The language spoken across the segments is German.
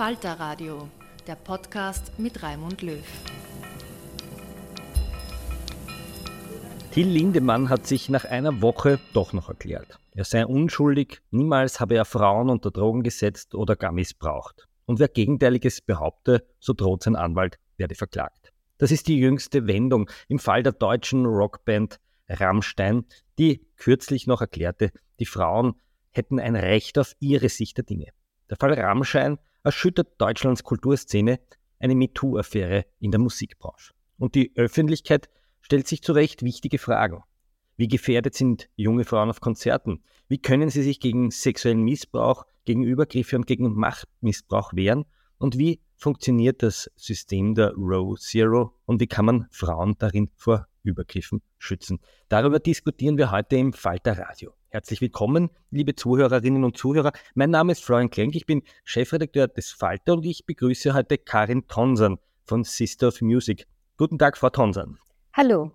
Falter Radio, der Podcast mit Raimund Löw. Till Lindemann hat sich nach einer Woche doch noch erklärt. Er sei unschuldig, niemals habe er Frauen unter Drogen gesetzt oder gar missbraucht. Und wer Gegenteiliges behaupte, so droht sein Anwalt, werde verklagt. Das ist die jüngste Wendung im Fall der deutschen Rockband Rammstein, die kürzlich noch erklärte, die Frauen hätten ein Recht auf ihre Sicht der Dinge. Der Fall Rammstein erschüttert Deutschlands Kulturszene eine MeToo-Affäre in der Musikbranche. Und die Öffentlichkeit stellt sich zu Recht wichtige Fragen. Wie gefährdet sind junge Frauen auf Konzerten? Wie können sie sich gegen sexuellen Missbrauch, gegen Übergriffe und gegen Machtmissbrauch wehren? Und wie funktioniert das System der Row Zero und wie kann man Frauen darin vor Übergriffen schützen? Darüber diskutieren wir heute im Falter Radio. Herzlich willkommen, liebe Zuhörerinnen und Zuhörer. Mein Name ist Florian Klenk, ich bin Chefredakteur des Falter und ich begrüße heute Karin Tonsan von Sister of Music. Guten Tag, Frau Tonsan. Hallo.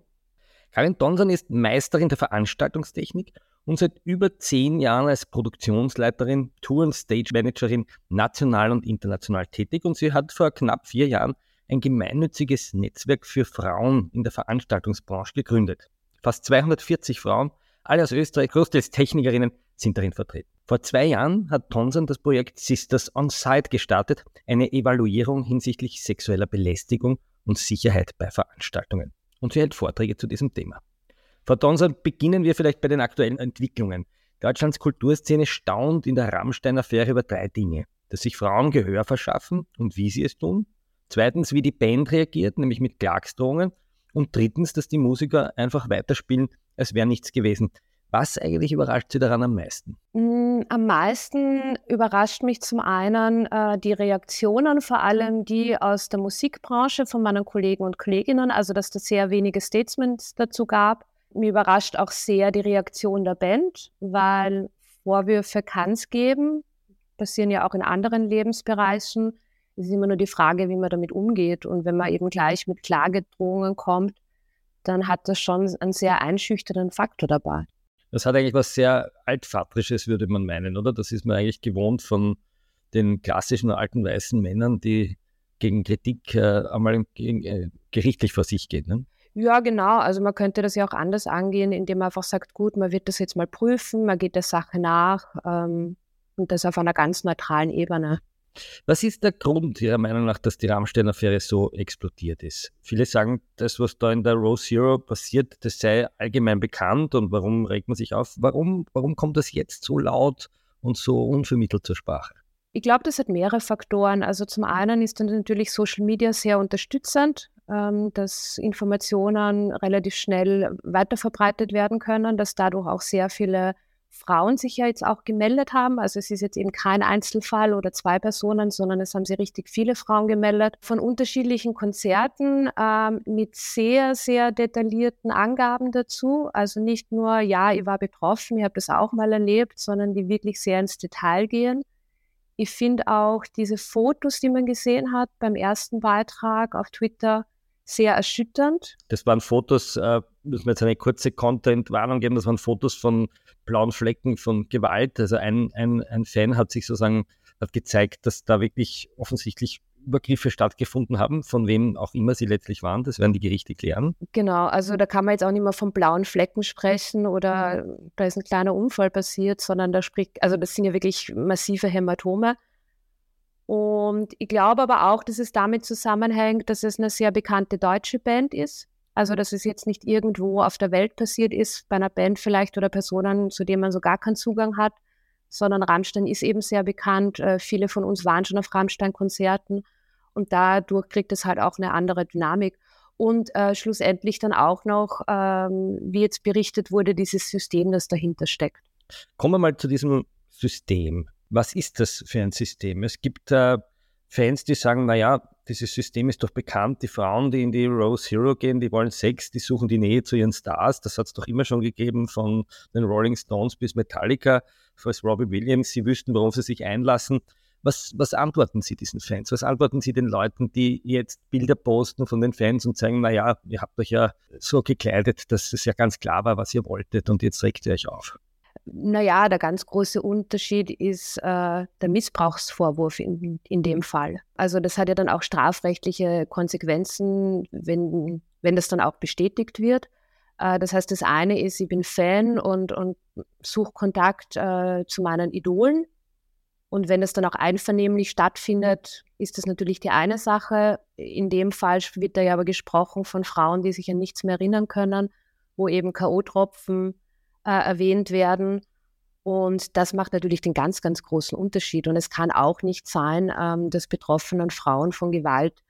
Karin Tonsan ist Meisterin der Veranstaltungstechnik und seit über zehn Jahren als Produktionsleiterin, Tour- und Stage-Managerin national und international tätig und sie hat vor knapp vier Jahren ein gemeinnütziges Netzwerk für Frauen in der Veranstaltungsbranche gegründet. Fast 240 Frauen alle aus Österreich, großteils Technikerinnen, sind darin vertreten. Vor zwei Jahren hat Tonsan das Projekt Sisters on Site gestartet, eine Evaluierung hinsichtlich sexueller Belästigung und Sicherheit bei Veranstaltungen. Und sie hält Vorträge zu diesem Thema. Frau Tonsan, beginnen wir vielleicht bei den aktuellen Entwicklungen. Deutschlands Kulturszene staunt in der Rammstein-Affäre über drei Dinge. Dass sich Frauen Gehör verschaffen und wie sie es tun. Zweitens, wie die Band reagiert, nämlich mit Klagsdrohungen. Und drittens, dass die Musiker einfach weiterspielen, als wäre nichts gewesen. Was eigentlich überrascht Sie daran am meisten? Mm, am meisten überrascht mich zum einen äh, die Reaktionen, vor allem die aus der Musikbranche von meinen Kollegen und Kolleginnen, also dass es sehr wenige Statements dazu gab. Mir überrascht auch sehr die Reaktion der Band, weil Vorwürfe kann es geben, passieren ja auch in anderen Lebensbereichen. Es ist immer nur die Frage, wie man damit umgeht. Und wenn man eben gleich mit Klagedrohungen kommt, dann hat das schon einen sehr einschüchternden Faktor dabei. Das hat eigentlich was sehr Altvatrisches, würde man meinen, oder? Das ist man eigentlich gewohnt von den klassischen alten weißen Männern, die gegen Kritik äh, einmal gegen, äh, gerichtlich vor sich gehen. Ne? Ja, genau. Also man könnte das ja auch anders angehen, indem man einfach sagt, gut, man wird das jetzt mal prüfen, man geht der Sache nach ähm, und das auf einer ganz neutralen Ebene. Was ist der Grund Ihrer Meinung nach, dass die Rammstein-Affäre so explodiert ist? Viele sagen, das, was da in der Row Zero passiert, das sei allgemein bekannt und warum regt man sich auf? Warum, warum kommt das jetzt so laut und so unvermittelt zur Sprache? Ich glaube, das hat mehrere Faktoren. Also zum einen ist dann natürlich Social Media sehr unterstützend, ähm, dass Informationen relativ schnell weiterverbreitet werden können, dass dadurch auch sehr viele Frauen sich ja jetzt auch gemeldet haben. Also es ist jetzt eben kein Einzelfall oder zwei Personen, sondern es haben sich richtig viele Frauen gemeldet von unterschiedlichen Konzerten ähm, mit sehr, sehr detaillierten Angaben dazu. Also nicht nur, ja, ich war betroffen, ich habe das auch mal erlebt, sondern die wirklich sehr ins Detail gehen. Ich finde auch diese Fotos, die man gesehen hat beim ersten Beitrag auf Twitter, sehr erschütternd. Das waren Fotos, äh, müssen wir jetzt eine kurze Content-Warnung geben, das waren Fotos von blauen Flecken von Gewalt. Also ein, ein, ein Fan hat sich sozusagen hat gezeigt, dass da wirklich offensichtlich Übergriffe stattgefunden haben, von wem auch immer sie letztlich waren. Das werden die Gerichte klären. Genau, also da kann man jetzt auch nicht mehr von blauen Flecken sprechen oder da ist ein kleiner Unfall passiert, sondern da spricht, also das sind ja wirklich massive Hämatome. Und ich glaube aber auch, dass es damit zusammenhängt, dass es eine sehr bekannte deutsche Band ist. Also, dass es jetzt nicht irgendwo auf der Welt passiert ist, bei einer Band vielleicht oder Personen, zu denen man so gar keinen Zugang hat, sondern Rammstein ist eben sehr bekannt. Äh, viele von uns waren schon auf Rammstein-Konzerten und dadurch kriegt es halt auch eine andere Dynamik. Und äh, schlussendlich dann auch noch, ähm, wie jetzt berichtet wurde, dieses System, das dahinter steckt. Kommen wir mal zu diesem System was ist das für ein System? Es gibt äh, Fans, die sagen, naja, dieses System ist doch bekannt, die Frauen, die in die Rose Hero gehen, die wollen Sex, die suchen die Nähe zu ihren Stars. Das hat es doch immer schon gegeben, von den Rolling Stones bis Metallica, falls Robbie Williams, sie wüssten, worauf sie sich einlassen. Was, was antworten Sie diesen Fans? Was antworten Sie den Leuten, die jetzt Bilder posten von den Fans und sagen, naja, ihr habt euch ja so gekleidet, dass es ja ganz klar war, was ihr wolltet und jetzt regt ihr euch auf? Naja, der ganz große Unterschied ist äh, der Missbrauchsvorwurf in, in dem Fall. Also das hat ja dann auch strafrechtliche Konsequenzen, wenn, wenn das dann auch bestätigt wird. Äh, das heißt, das eine ist, ich bin Fan und, und suche Kontakt äh, zu meinen Idolen. Und wenn das dann auch einvernehmlich stattfindet, ist das natürlich die eine Sache. In dem Fall wird da ja aber gesprochen von Frauen, die sich an nichts mehr erinnern können, wo eben K.O.-Tropfen äh, erwähnt werden. Und das macht natürlich den ganz, ganz großen Unterschied. Und es kann auch nicht sein, ähm, dass betroffenen Frauen von Gewalt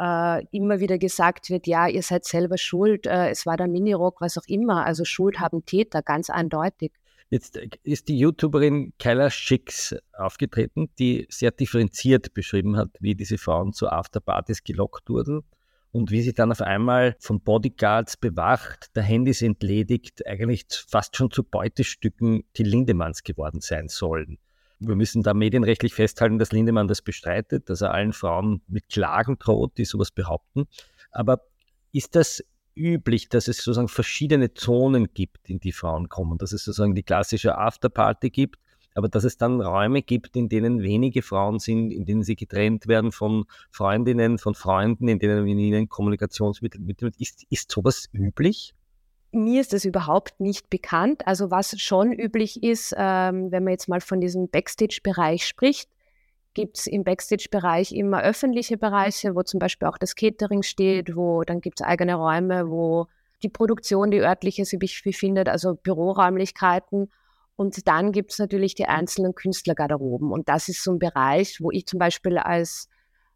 äh, immer wieder gesagt wird, ja, ihr seid selber schuld, äh, es war der Minirock, was auch immer. Also Schuld haben Täter, ganz eindeutig. Jetzt äh, ist die YouTuberin Kyla Schicks aufgetreten, die sehr differenziert beschrieben hat, wie diese Frauen zu Afterpartys gelockt wurden und wie sie dann auf einmal von Bodyguards bewacht, der Handys entledigt, eigentlich fast schon zu Beutestücken die Lindemanns geworden sein sollen. Wir müssen da medienrechtlich festhalten, dass Lindemann das bestreitet, dass er allen Frauen mit Klagen droht, die sowas behaupten. Aber ist das üblich, dass es sozusagen verschiedene Zonen gibt, in die Frauen kommen, dass es sozusagen die klassische Afterparty gibt, aber dass es dann Räume gibt, in denen wenige Frauen sind, in denen sie getrennt werden von Freundinnen, von Freunden, in denen mit ihnen Kommunikationsmittel ist, ist sowas üblich? Mir ist das überhaupt nicht bekannt. Also was schon üblich ist, ähm, wenn man jetzt mal von diesem Backstage-Bereich spricht, gibt es im Backstage-Bereich immer öffentliche Bereiche, wo zum Beispiel auch das Catering steht, wo dann gibt es eigene Räume, wo die Produktion, die örtliche sich befindet, also Büroräumlichkeiten. Und dann gibt es natürlich die einzelnen Künstlergarderoben. Und das ist so ein Bereich, wo ich zum Beispiel als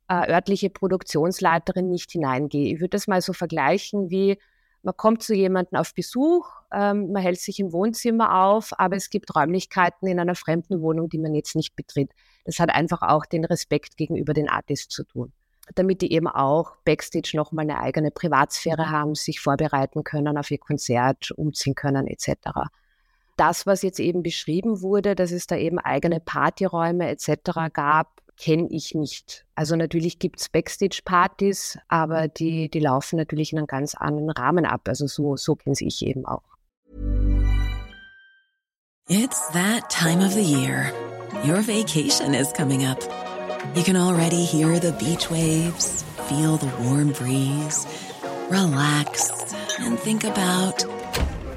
äh, örtliche Produktionsleiterin nicht hineingehe. Ich würde das mal so vergleichen wie, man kommt zu jemandem auf Besuch, ähm, man hält sich im Wohnzimmer auf, aber es gibt Räumlichkeiten in einer fremden Wohnung, die man jetzt nicht betritt. Das hat einfach auch den Respekt gegenüber den Artists zu tun. Damit die eben auch backstage nochmal eine eigene Privatsphäre haben, sich vorbereiten können auf ihr Konzert, umziehen können etc das, was jetzt eben beschrieben wurde, dass es da eben eigene Partyräume etc. gab, kenne ich nicht. Also natürlich gibt es Backstage-Partys, aber die, die laufen natürlich in einem ganz anderen Rahmen ab. Also so, so kenne ich eben auch. It's that time of the year. Your vacation is coming up. You can already hear the beach waves, feel the warm breeze, relax and think about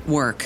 work.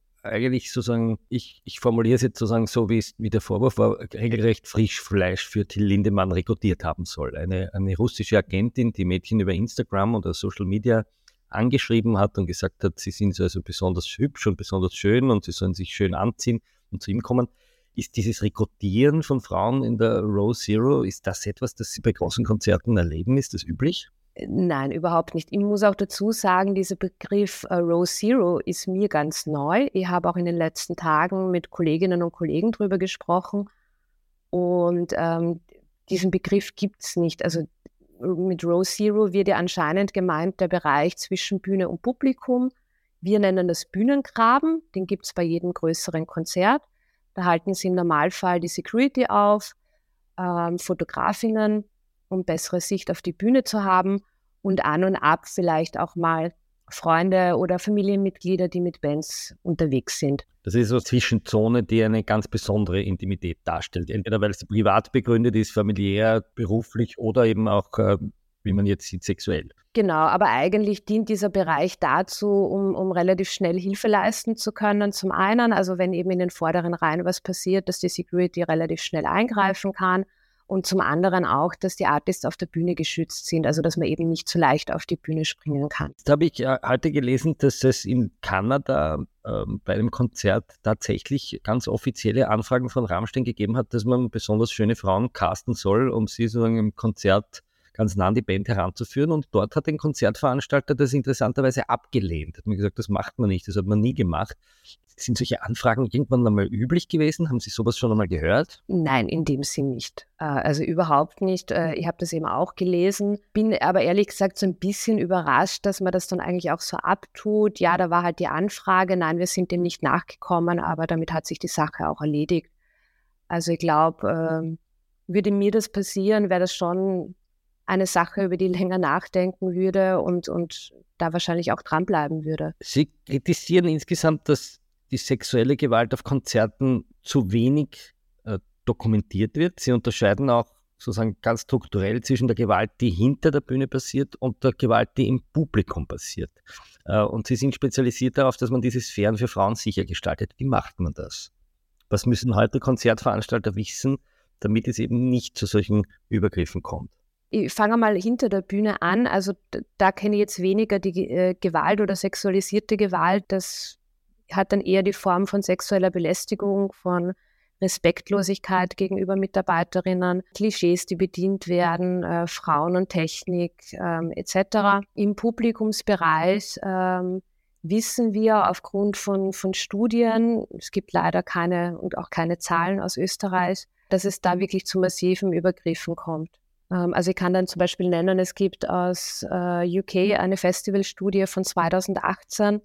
eigentlich sozusagen, ich, ich formuliere es jetzt sozusagen so, wie, es, wie der Vorwurf war, regelrecht Frischfleisch für Till Lindemann rekrutiert haben soll. Eine, eine russische Agentin, die Mädchen über Instagram oder Social Media angeschrieben hat und gesagt hat, sie sind also besonders hübsch und besonders schön und sie sollen sich schön anziehen und zu ihm kommen. Ist dieses Rekrutieren von Frauen in der Row Zero, ist das etwas, das Sie bei großen Konzerten erleben? Ist das üblich? Nein, überhaupt nicht. Ich muss auch dazu sagen, dieser Begriff äh, Row Zero ist mir ganz neu. Ich habe auch in den letzten Tagen mit Kolleginnen und Kollegen darüber gesprochen. Und ähm, diesen Begriff gibt es nicht. Also mit Row Zero wird ja anscheinend gemeint der Bereich zwischen Bühne und Publikum. Wir nennen das Bühnengraben. Den gibt es bei jedem größeren Konzert. Da halten sie im Normalfall die Security auf, ähm, Fotografinnen um bessere Sicht auf die Bühne zu haben und an und ab vielleicht auch mal Freunde oder Familienmitglieder, die mit Bands unterwegs sind. Das ist so eine Zwischenzone, die eine ganz besondere Intimität darstellt. Entweder weil es privat begründet ist, familiär, beruflich oder eben auch, äh, wie man jetzt sieht, sexuell. Genau, aber eigentlich dient dieser Bereich dazu, um, um relativ schnell Hilfe leisten zu können. Zum einen, also wenn eben in den vorderen Reihen was passiert, dass die Security relativ schnell eingreifen kann und zum anderen auch, dass die Artists auf der Bühne geschützt sind, also dass man eben nicht so leicht auf die Bühne springen kann. Jetzt habe ich äh, heute gelesen, dass es in Kanada äh, bei einem Konzert tatsächlich ganz offizielle Anfragen von Rammstein gegeben hat, dass man besonders schöne Frauen casten soll, um sie sozusagen im Konzert ganz nah an die Band heranzuführen. Und dort hat ein Konzertveranstalter das interessanterweise abgelehnt. Hat mir gesagt, das macht man nicht, das hat man nie gemacht. Sind solche Anfragen irgendwann einmal üblich gewesen? Haben Sie sowas schon einmal gehört? Nein, in dem Sinn nicht. Äh, also überhaupt nicht. Äh, ich habe das eben auch gelesen, bin aber ehrlich gesagt so ein bisschen überrascht, dass man das dann eigentlich auch so abtut. Ja, da war halt die Anfrage, nein, wir sind dem nicht nachgekommen, aber damit hat sich die Sache auch erledigt. Also ich glaube, ähm, würde mir das passieren, wäre das schon eine Sache, über die länger nachdenken würde und, und da wahrscheinlich auch dranbleiben würde. Sie kritisieren insgesamt, dass die sexuelle Gewalt auf Konzerten zu wenig äh, dokumentiert wird. Sie unterscheiden auch sozusagen ganz strukturell zwischen der Gewalt, die hinter der Bühne passiert und der Gewalt, die im Publikum passiert. Äh, und Sie sind spezialisiert darauf, dass man diese Sphären für Frauen sicher gestaltet. Wie macht man das? Was müssen heute Konzertveranstalter wissen, damit es eben nicht zu solchen Übergriffen kommt? ich fange mal hinter der Bühne an. Also da kenne ich jetzt weniger die äh, Gewalt oder sexualisierte Gewalt. Das hat dann eher die Form von sexueller Belästigung, von Respektlosigkeit gegenüber Mitarbeiterinnen, Klischees, die bedient werden, äh, Frauen und Technik ähm, etc. Im Publikumsbereich ähm, wissen wir aufgrund von, von Studien, es gibt leider keine und auch keine Zahlen aus Österreich, dass es da wirklich zu massiven Übergriffen kommt. Ähm, also ich kann dann zum Beispiel nennen, es gibt aus äh, UK eine Festivalstudie von 2018,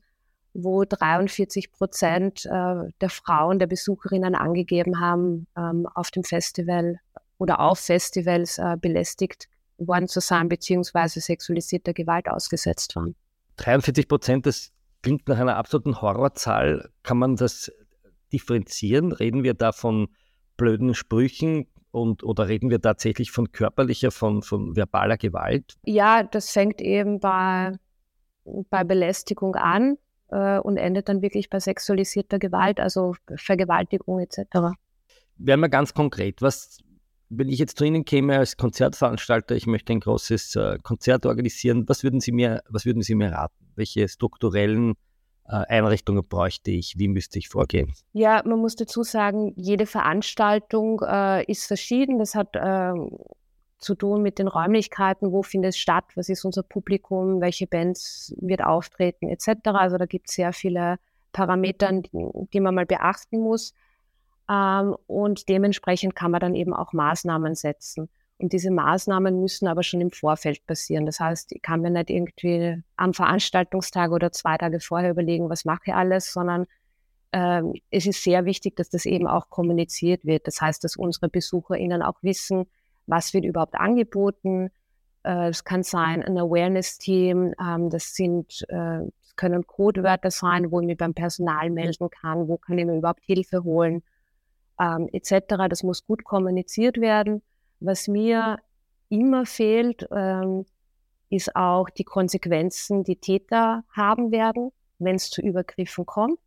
wo 43 Prozent äh, der Frauen, der Besucherinnen angegeben haben, ähm, auf dem Festival oder auf Festivals äh, belästigt worden zu sein, beziehungsweise sexualisierter Gewalt ausgesetzt waren. 43 Prozent, das klingt nach einer absoluten Horrorzahl. Kann man das differenzieren? Reden wir da von blöden Sprüchen, und, oder reden wir tatsächlich von körperlicher, von, von verbaler Gewalt? Ja, das fängt eben bei, bei Belästigung an äh, und endet dann wirklich bei sexualisierter Gewalt, also Vergewaltigung etc. Werden wir ganz konkret, was, wenn ich jetzt zu Ihnen käme als Konzertveranstalter, ich möchte ein großes äh, Konzert organisieren, was würden Sie mir, was würden Sie mir raten? Welche strukturellen äh, Einrichtungen bräuchte ich? Wie müsste ich vorgehen? Ja, man muss dazu sagen, jede Veranstaltung äh, ist verschieden. Das hat äh, zu tun mit den Räumlichkeiten, wo findet es statt, was ist unser Publikum, welche Bands wird auftreten etc. Also da gibt es sehr viele Parameter, die, man mal beachten muss. Ähm, und dementsprechend kann man dann eben auch Maßnahmen setzen. Und diese Maßnahmen müssen aber schon im Vorfeld passieren. Das heißt, ich kann mir nicht irgendwie am Veranstaltungstag oder zwei Tage vorher überlegen, was mache ich alles, sondern ähm, es ist sehr wichtig, dass das eben auch kommuniziert wird. Das heißt, dass unsere BesucherInnen auch wissen, was wird überhaupt angeboten. Äh, es kann sein, ein Awareness-Team, ähm, das sind, äh, das können Codewörter sein, wo ich mich beim Personal melden kann, wo kann ich mir überhaupt Hilfe holen, ähm, etc. Das muss gut kommuniziert werden. Was mir immer fehlt, ähm, ist auch die Konsequenzen, die Täter haben werden, wenn es zu Übergriffen kommt.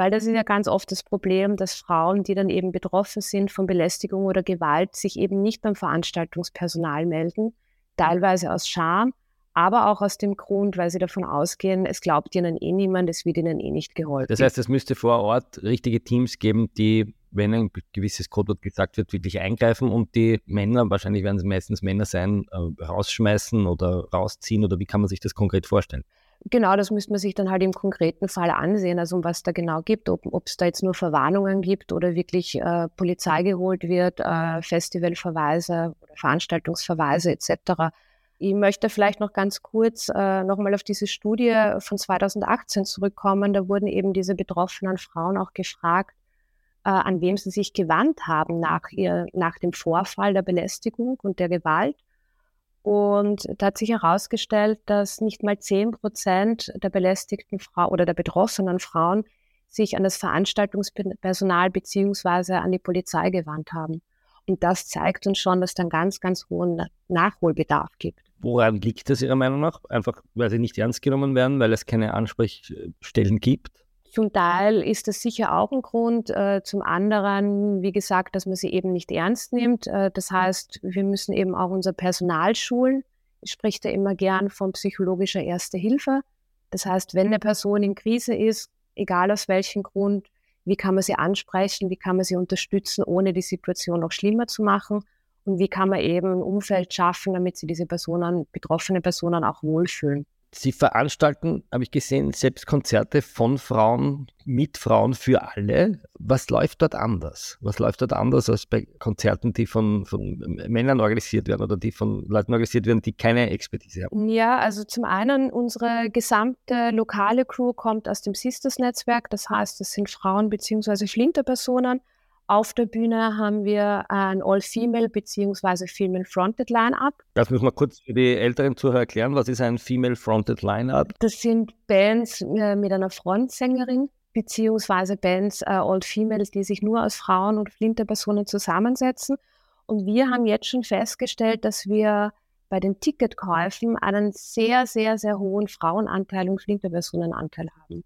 Weil das ist ja ganz oft das Problem, dass Frauen, die dann eben betroffen sind von Belästigung oder Gewalt, sich eben nicht beim Veranstaltungspersonal melden, teilweise aus Scham, aber auch aus dem Grund, weil sie davon ausgehen, es glaubt ihnen eh niemand, es wird ihnen eh nicht geholfen. Das heißt, es müsste vor Ort richtige Teams geben, die, wenn ein gewisses Codewort gesagt wird, wirklich eingreifen und die Männer, wahrscheinlich werden es meistens Männer sein, äh, rausschmeißen oder rausziehen oder wie kann man sich das konkret vorstellen? Genau, das müsste man sich dann halt im konkreten Fall ansehen, also um was da genau gibt, ob es da jetzt nur Verwarnungen gibt oder wirklich äh, Polizei geholt wird, äh, Festivalverweise oder Veranstaltungsverweise etc. Ich möchte vielleicht noch ganz kurz äh, nochmal auf diese Studie von 2018 zurückkommen. Da wurden eben diese betroffenen Frauen auch gefragt, äh, an wem sie sich gewandt haben nach, ihr, nach dem Vorfall der Belästigung und der Gewalt. Und da hat sich herausgestellt, dass nicht mal zehn Prozent der belästigten Frau oder der betroffenen Frauen sich an das Veranstaltungspersonal beziehungsweise an die Polizei gewandt haben. Und das zeigt uns schon, dass es dann ganz, ganz hohen Nachholbedarf gibt. Woran liegt das Ihrer Meinung nach? Einfach, weil sie nicht ernst genommen werden, weil es keine Ansprechstellen gibt? Zum Teil ist das sicher auch ein Grund. Äh, zum anderen, wie gesagt, dass man sie eben nicht ernst nimmt. Äh, das heißt, wir müssen eben auch unser Personal schulen. Ich spreche da immer gern von psychologischer Erste Hilfe. Das heißt, wenn eine Person in Krise ist, egal aus welchem Grund, wie kann man sie ansprechen, wie kann man sie unterstützen, ohne die Situation noch schlimmer zu machen und wie kann man eben ein Umfeld schaffen, damit sie diese Personen, betroffene Personen auch wohlfühlen. Sie veranstalten, habe ich gesehen, selbst Konzerte von Frauen, mit Frauen für alle. Was läuft dort anders? Was läuft dort anders als bei Konzerten, die von, von Männern organisiert werden oder die von Leuten organisiert werden, die keine Expertise haben? Ja, also zum einen, unsere gesamte lokale Crew kommt aus dem Sisters-Netzwerk. Das heißt, es sind Frauen bzw. Flinterpersonen. Auf der Bühne haben wir ein All-Female bzw. Female-Fronted Line-Up. Das müssen wir kurz für die älteren Zuhörer erklären. Was ist ein Female-Fronted Line-Up? Das sind Bands äh, mit einer Frontsängerin beziehungsweise Bands äh, All-Female, die sich nur aus Frauen und Flinterpersonen zusammensetzen. Und wir haben jetzt schon festgestellt, dass wir bei den Ticketkäufen einen sehr, sehr, sehr hohen Frauenanteil und Flinterpersonenanteil haben.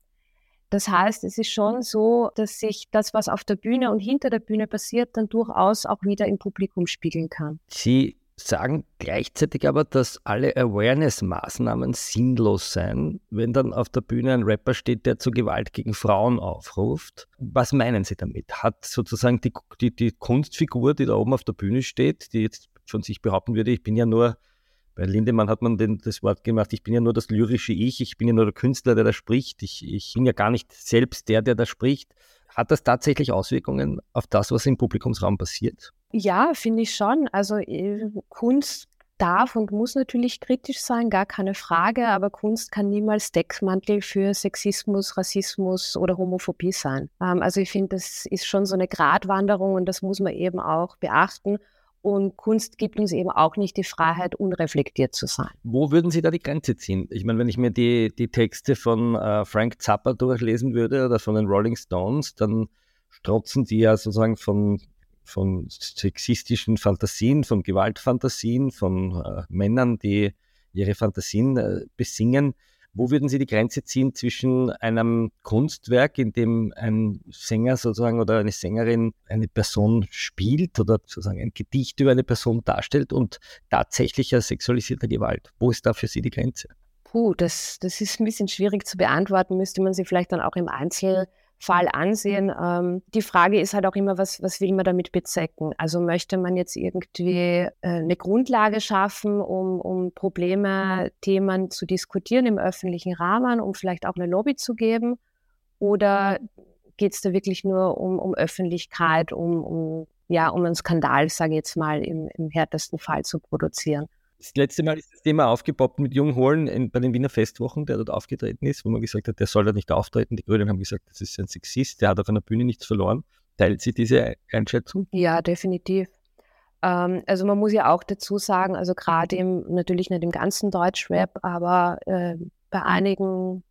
Das heißt, es ist schon so, dass sich das, was auf der Bühne und hinter der Bühne passiert, dann durchaus auch wieder im Publikum spiegeln kann. Sie sagen gleichzeitig aber, dass alle Awareness-Maßnahmen sinnlos seien, wenn dann auf der Bühne ein Rapper steht, der zu Gewalt gegen Frauen aufruft. Was meinen Sie damit? Hat sozusagen die, die, die Kunstfigur, die da oben auf der Bühne steht, die jetzt von sich behaupten würde, ich bin ja nur bei Lindemann hat man den, das Wort gemacht, ich bin ja nur das lyrische Ich, ich bin ja nur der Künstler, der da spricht, ich, ich bin ja gar nicht selbst der, der da spricht. Hat das tatsächlich Auswirkungen auf das, was im Publikumsraum passiert? Ja, finde ich schon. Also äh, Kunst darf und muss natürlich kritisch sein, gar keine Frage, aber Kunst kann niemals Deckmantel für Sexismus, Rassismus oder Homophobie sein. Ähm, also ich finde, das ist schon so eine Gratwanderung und das muss man eben auch beachten. Und Kunst gibt uns eben auch nicht die Freiheit, unreflektiert zu sein. Wo würden Sie da die Grenze ziehen? Ich meine, wenn ich mir die, die Texte von äh, Frank Zappa durchlesen würde oder von den Rolling Stones, dann strotzen die ja sozusagen von, von sexistischen Fantasien, von Gewaltfantasien, von äh, Männern, die ihre Fantasien äh, besingen. Wo würden Sie die Grenze ziehen zwischen einem Kunstwerk, in dem ein Sänger sozusagen oder eine Sängerin eine Person spielt oder sozusagen ein Gedicht über eine Person darstellt und tatsächlicher sexualisierter Gewalt? Wo ist da für Sie die Grenze? Puh, das, das ist ein bisschen schwierig zu beantworten, müsste man sie vielleicht dann auch im Einzel Fall ansehen. Ähm, die Frage ist halt auch immer, was, was will man damit bezwecken? Also möchte man jetzt irgendwie äh, eine Grundlage schaffen, um, um Probleme, Themen zu diskutieren im öffentlichen Rahmen, um vielleicht auch eine Lobby zu geben? Oder geht es da wirklich nur um, um Öffentlichkeit, um, um, ja, um einen Skandal, sage ich jetzt mal, im, im härtesten Fall zu produzieren? Das letzte Mal ist das Thema aufgepoppt mit Jung Holen bei den Wiener Festwochen, der dort aufgetreten ist, wo man gesagt hat, der soll da nicht auftreten. Die Grünen haben gesagt, das ist ein Sexist, der hat auf einer Bühne nichts verloren. Teilt sie diese Einschätzung? Ja, definitiv. Ähm, also man muss ja auch dazu sagen, also gerade im, natürlich nicht im ganzen Deutschrap, aber äh, bei einigen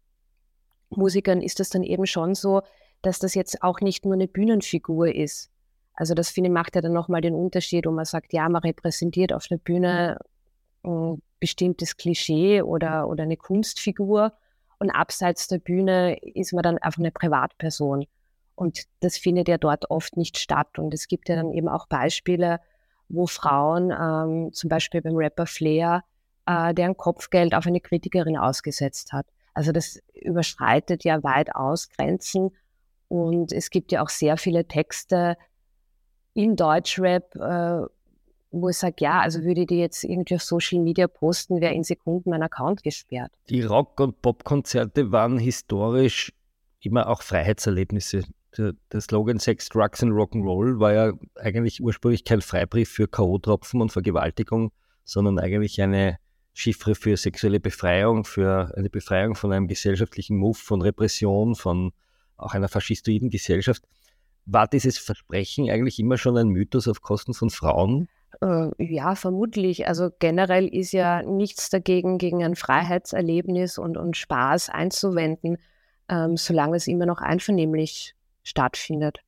Musikern ist das dann eben schon so, dass das jetzt auch nicht nur eine Bühnenfigur ist. Also das finde ich macht ja dann nochmal den Unterschied, wo man sagt, ja, man repräsentiert auf der Bühne ein bestimmtes Klischee oder, oder eine Kunstfigur und abseits der Bühne ist man dann einfach eine Privatperson. Und das findet ja dort oft nicht statt. Und es gibt ja dann eben auch Beispiele, wo Frauen, ähm, zum Beispiel beim Rapper Flair, äh, deren Kopfgeld auf eine Kritikerin ausgesetzt hat. Also das überschreitet ja weitaus Grenzen. Und es gibt ja auch sehr viele Texte im Deutschrap, äh, wo ich sage, ja, also würde die jetzt irgendwie auf Social Media posten, wäre in Sekunden mein Account gesperrt. Die Rock- und Popkonzerte waren historisch immer auch Freiheitserlebnisse. Der, der Slogan Sex, Drugs and Rock'n'Roll war ja eigentlich ursprünglich kein Freibrief für K.O.-Tropfen und Vergewaltigung, sondern eigentlich eine Chiffre für sexuelle Befreiung, für eine Befreiung von einem gesellschaftlichen Move, von Repression, von auch einer faschistoiden Gesellschaft. War dieses Versprechen eigentlich immer schon ein Mythos auf Kosten von Frauen? Äh, ja, vermutlich. Also generell ist ja nichts dagegen, gegen ein Freiheitserlebnis und, und Spaß einzuwenden, ähm, solange es immer noch einvernehmlich stattfindet.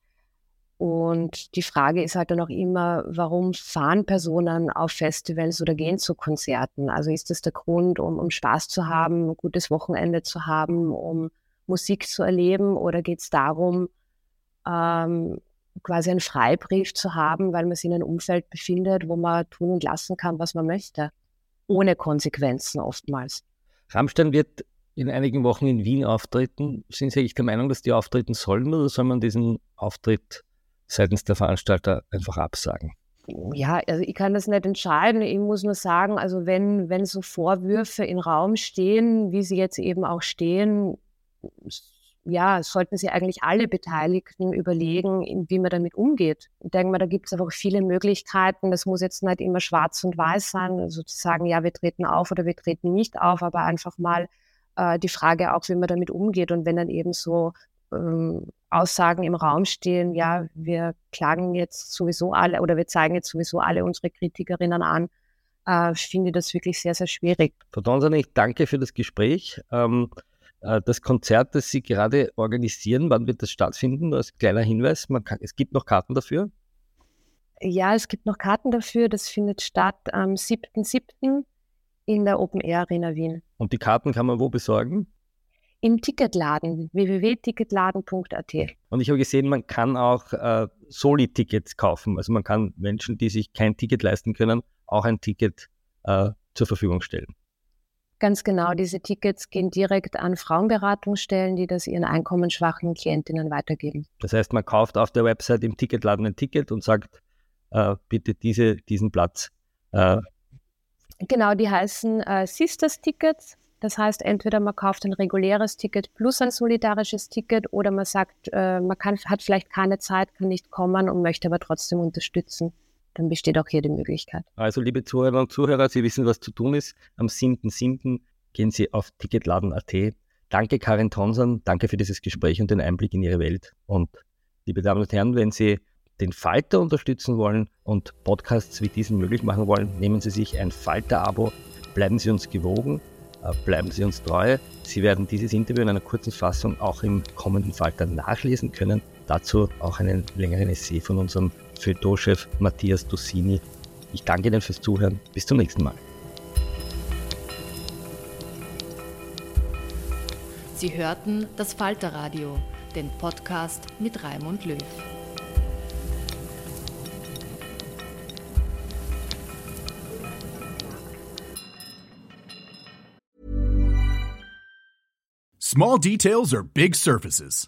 Und die Frage ist halt dann auch immer, warum fahren Personen auf Festivals oder gehen zu Konzerten? Also ist das der Grund, um, um Spaß zu haben, ein gutes Wochenende zu haben, um Musik zu erleben? Oder geht es darum, ähm, quasi einen Freibrief zu haben, weil man sich in einem Umfeld befindet, wo man tun und lassen kann, was man möchte, ohne Konsequenzen oftmals. Rammstein wird in einigen Wochen in Wien auftreten. Sind Sie eigentlich der Meinung, dass die auftreten sollen oder soll man diesen Auftritt seitens der Veranstalter einfach absagen? Ja, also ich kann das nicht entscheiden. Ich muss nur sagen, also wenn, wenn so Vorwürfe im Raum stehen, wie sie jetzt eben auch stehen, ja, sollten sich eigentlich alle Beteiligten überlegen, wie man damit umgeht. Ich denke mal, da gibt es einfach viele Möglichkeiten. Das muss jetzt nicht immer schwarz und weiß sein, also zu sagen, ja, wir treten auf oder wir treten nicht auf, aber einfach mal äh, die Frage auch, wie man damit umgeht. Und wenn dann eben so ähm, Aussagen im Raum stehen, ja, wir klagen jetzt sowieso alle oder wir zeigen jetzt sowieso alle unsere Kritikerinnen an, äh, finde ich das wirklich sehr, sehr schwierig. Frau Donson, ich danke für das Gespräch. Ähm äh, das Konzert, das Sie gerade organisieren, wann wird das stattfinden? Als kleiner Hinweis, kann, es gibt noch Karten dafür? Ja, es gibt noch Karten dafür. Das findet statt am 7.7. in der Open Air Arena Wien. Und die Karten kann man wo besorgen? Im Ticketladen, www.ticketladen.at. Und ich habe gesehen, man kann auch äh, Soli-Tickets kaufen. Also man kann Menschen, die sich kein Ticket leisten können, auch ein Ticket äh, zur Verfügung stellen. Ganz genau, diese Tickets gehen direkt an Frauenberatungsstellen, die das ihren einkommensschwachen Klientinnen weitergeben. Das heißt, man kauft auf der Website im Ticketladen ein Ticket und sagt, äh, bitte diese, diesen Platz. Äh. Genau, die heißen äh, Sisters Tickets. Das heißt, entweder man kauft ein reguläres Ticket plus ein solidarisches Ticket oder man sagt, äh, man kann, hat vielleicht keine Zeit, kann nicht kommen und möchte aber trotzdem unterstützen dann besteht auch hier die Möglichkeit. Also liebe Zuhörer und Zuhörer, Sie wissen, was zu tun ist. Am 7.7. gehen Sie auf ticketladen.at. Danke Karin Tonson, danke für dieses Gespräch und den Einblick in Ihre Welt. Und liebe Damen und Herren, wenn Sie den Falter unterstützen wollen und Podcasts wie diesen möglich machen wollen, nehmen Sie sich ein Falter-Abo, bleiben Sie uns gewogen, äh, bleiben Sie uns treu. Sie werden dieses Interview in einer kurzen Fassung auch im kommenden Falter nachlesen können. Dazu auch einen längeren Essay von unserem Feuilleton-Chef Matthias Dussini. Ich danke Ihnen fürs Zuhören. Bis zum nächsten Mal. Sie hörten das Falterradio, den Podcast mit Raimund Löw. Small details are big surfaces.